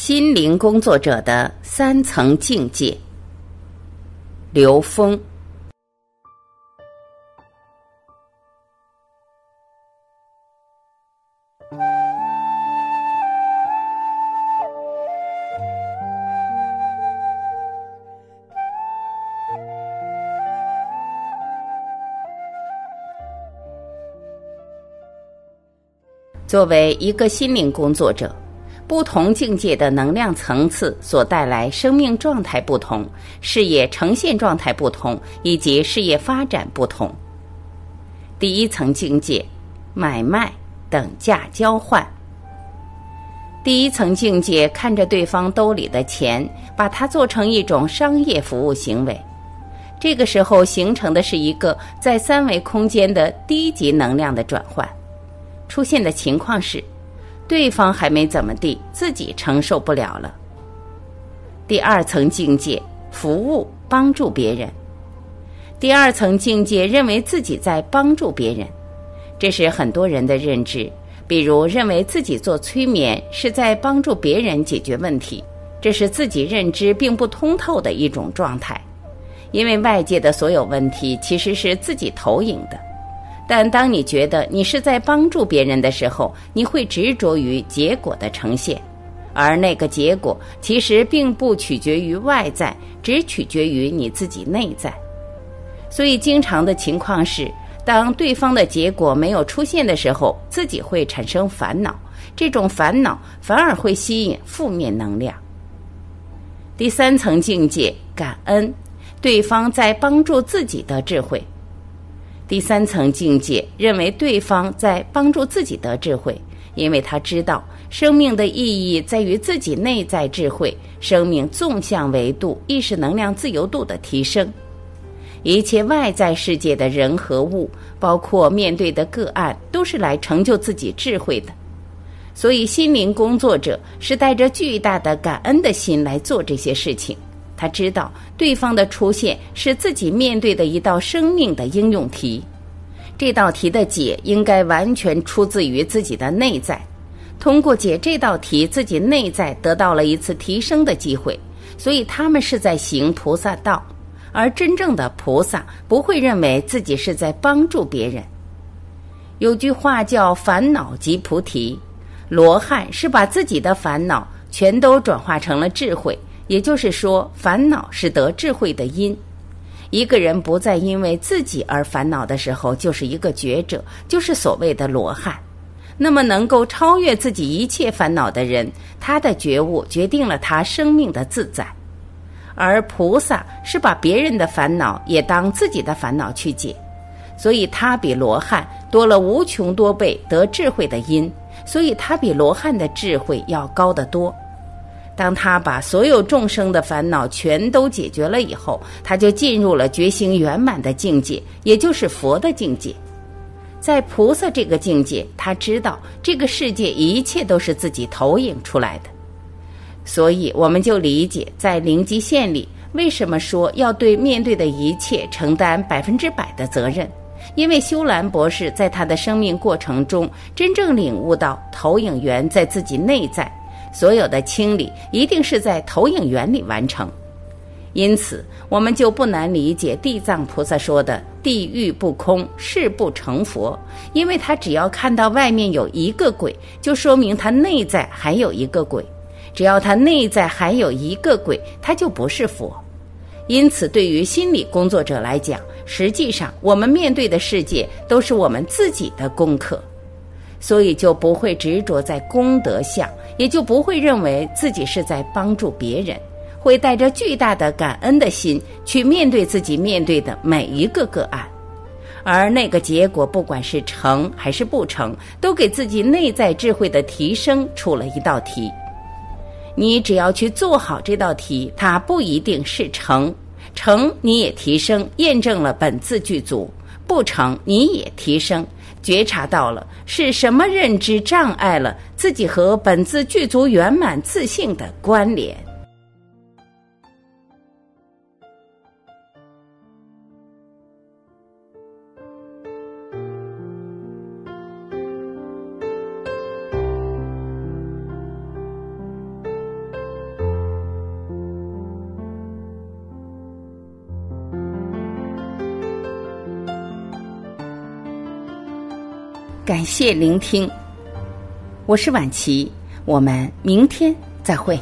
心灵工作者的三层境界。刘峰。作为一个心灵工作者，不同境界的能量层次所带来生命状态不同，事业呈现状态不同，以及事业发展不同。第一层境界，买卖等价交换。第一层境界看着对方兜里的钱，把它做成一种商业服务行为，这个时候形成的是一个在三维空间的低级能量的转换。出现的情况是，对方还没怎么地，自己承受不了了。第二层境界，服务帮助别人。第二层境界认为自己在帮助别人，这是很多人的认知。比如认为自己做催眠是在帮助别人解决问题，这是自己认知并不通透的一种状态。因为外界的所有问题其实是自己投影的。但当你觉得你是在帮助别人的时候，你会执着于结果的呈现，而那个结果其实并不取决于外在，只取决于你自己内在。所以，经常的情况是，当对方的结果没有出现的时候，自己会产生烦恼，这种烦恼反而会吸引负面能量。第三层境界，感恩，对方在帮助自己的智慧。第三层境界认为对方在帮助自己得智慧，因为他知道生命的意义在于自己内在智慧、生命纵向维度意识能量自由度的提升。一切外在世界的人和物，包括面对的个案，都是来成就自己智慧的。所以，心灵工作者是带着巨大的感恩的心来做这些事情。他知道对方的出现是自己面对的一道生命的应用题，这道题的解应该完全出自于自己的内在。通过解这道题，自己内在得到了一次提升的机会。所以他们是在行菩萨道，而真正的菩萨不会认为自己是在帮助别人。有句话叫“烦恼即菩提”，罗汉是把自己的烦恼全都转化成了智慧。也就是说，烦恼是得智慧的因。一个人不再因为自己而烦恼的时候，就是一个觉者，就是所谓的罗汉。那么，能够超越自己一切烦恼的人，他的觉悟决定了他生命的自在。而菩萨是把别人的烦恼也当自己的烦恼去解，所以他比罗汉多了无穷多倍得智慧的因，所以他比罗汉的智慧要高得多。当他把所有众生的烦恼全都解决了以后，他就进入了觉醒圆满的境界，也就是佛的境界。在菩萨这个境界，他知道这个世界一切都是自己投影出来的。所以，我们就理解在灵极线里为什么说要对面对的一切承担百分之百的责任，因为修兰博士在他的生命过程中真正领悟到投影源在自己内在。所有的清理一定是在投影源里完成，因此我们就不难理解地藏菩萨说的“地狱不空，誓不成佛”，因为他只要看到外面有一个鬼，就说明他内在还有一个鬼；只要他内在还有一个鬼，他就不是佛。因此，对于心理工作者来讲，实际上我们面对的世界都是我们自己的功课。所以就不会执着在功德相，也就不会认为自己是在帮助别人，会带着巨大的感恩的心去面对自己面对的每一个个案，而那个结果不管是成还是不成，都给自己内在智慧的提升出了一道题。你只要去做好这道题，它不一定是成，成你也提升，验证了本自具足；不成你也提升。觉察到了是什么认知障碍了自己和本自具足圆满自信的关联。感谢聆听，我是晚琪，我们明天再会。